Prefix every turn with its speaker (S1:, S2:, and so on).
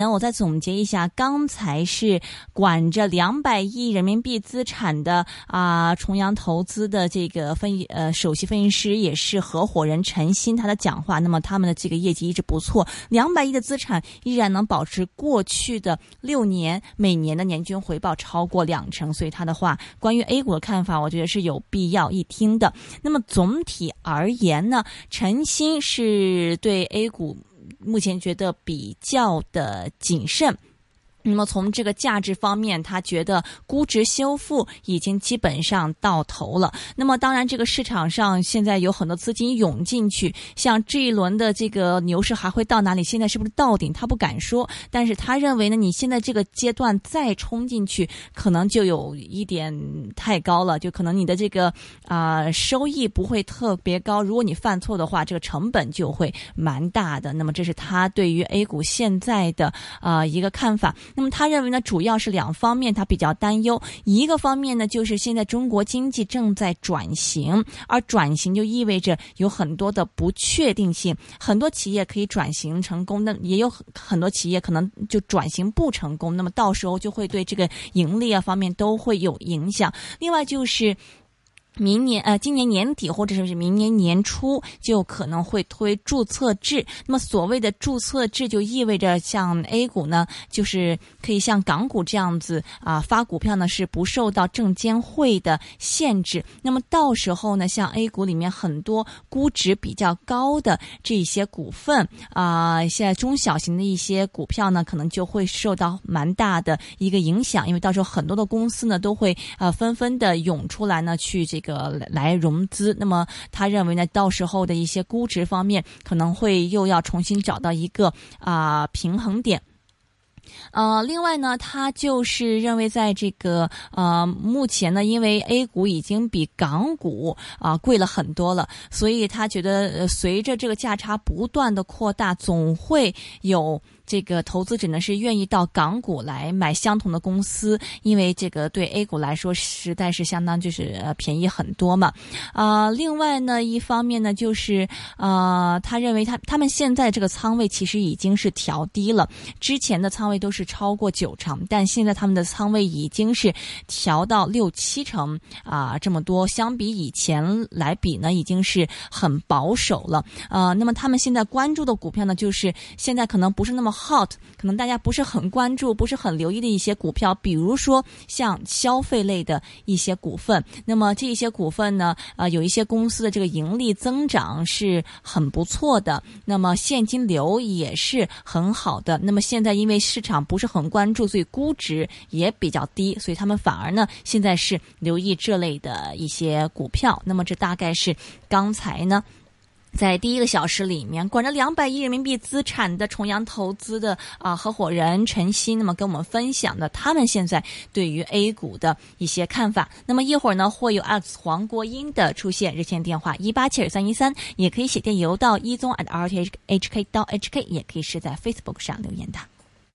S1: 那我再总结一下，刚才是管着两百亿人民币资产的啊重阳投资的这个分呃首席分析师，也是合伙人陈鑫他的讲话。那么他们的这个业绩一直不错，两百亿的资产依然能保持过去的六年每年的年均回报超过两成，所以他的话关于 A 股的看法，我觉得是有必要一听的。那么总体而言呢，陈鑫是对 A 股。目前觉得比较的谨慎。那么从这个价值方面，他觉得估值修复已经基本上到头了。那么当然，这个市场上现在有很多资金涌进去，像这一轮的这个牛市还会到哪里？现在是不是到顶？他不敢说，但是他认为呢，你现在这个阶段再冲进去，可能就有一点太高了，就可能你的这个啊收益不会特别高。如果你犯错的话，这个成本就会蛮大的。那么这是他对于 A 股现在的啊一个看法。那么他认为呢，主要是两方面，他比较担忧。一个方面呢，就是现在中国经济正在转型，而转型就意味着有很多的不确定性。很多企业可以转型成功，那也有很多企业可能就转型不成功。那么到时候就会对这个盈利啊方面都会有影响。另外就是。明年呃，今年年底或者是明年年初就可能会推注册制。那么所谓的注册制，就意味着像 A 股呢，就是可以像港股这样子啊发股票呢是不受到证监会的限制。那么到时候呢，像 A 股里面很多估值比较高的这些股份啊，现在中小型的一些股票呢，可能就会受到蛮大的一个影响，因为到时候很多的公司呢都会呃纷纷的涌出来呢去这。个个来融资，那么他认为呢，到时候的一些估值方面可能会又要重新找到一个啊平衡点。呃，另外呢，他就是认为在这个呃目前呢，因为 A 股已经比港股啊贵了很多了，所以他觉得随着这个价差不断的扩大，总会有。这个投资者呢是愿意到港股来买相同的公司，因为这个对 A 股来说实在是相当就是便宜很多嘛。啊，另外呢，一方面呢就是啊，他认为他他们现在这个仓位其实已经是调低了，之前的仓位都是超过九成，但现在他们的仓位已经是调到六七成啊，这么多，相比以前来比呢，已经是很保守了。呃，那么他们现在关注的股票呢，就是现在可能不是那么。Hot 可能大家不是很关注、不是很留意的一些股票，比如说像消费类的一些股份。那么这一些股份呢，呃，有一些公司的这个盈利增长是很不错的，那么现金流也是很好的。那么现在因为市场不是很关注，所以估值也比较低，所以他们反而呢现在是留意这类的一些股票。那么这大概是刚才呢。在第一个小时里面，管着两百亿人民币资产的重阳投资的啊合伙人陈曦，那么跟我们分享的他们现在对于 A 股的一些看法。那么一会儿呢，会有 X 黄国英的出现，热线电话一八七二三一三，也可以写电邮到一宗 at r t h k 到 hk，也可以是在 Facebook 上留言的。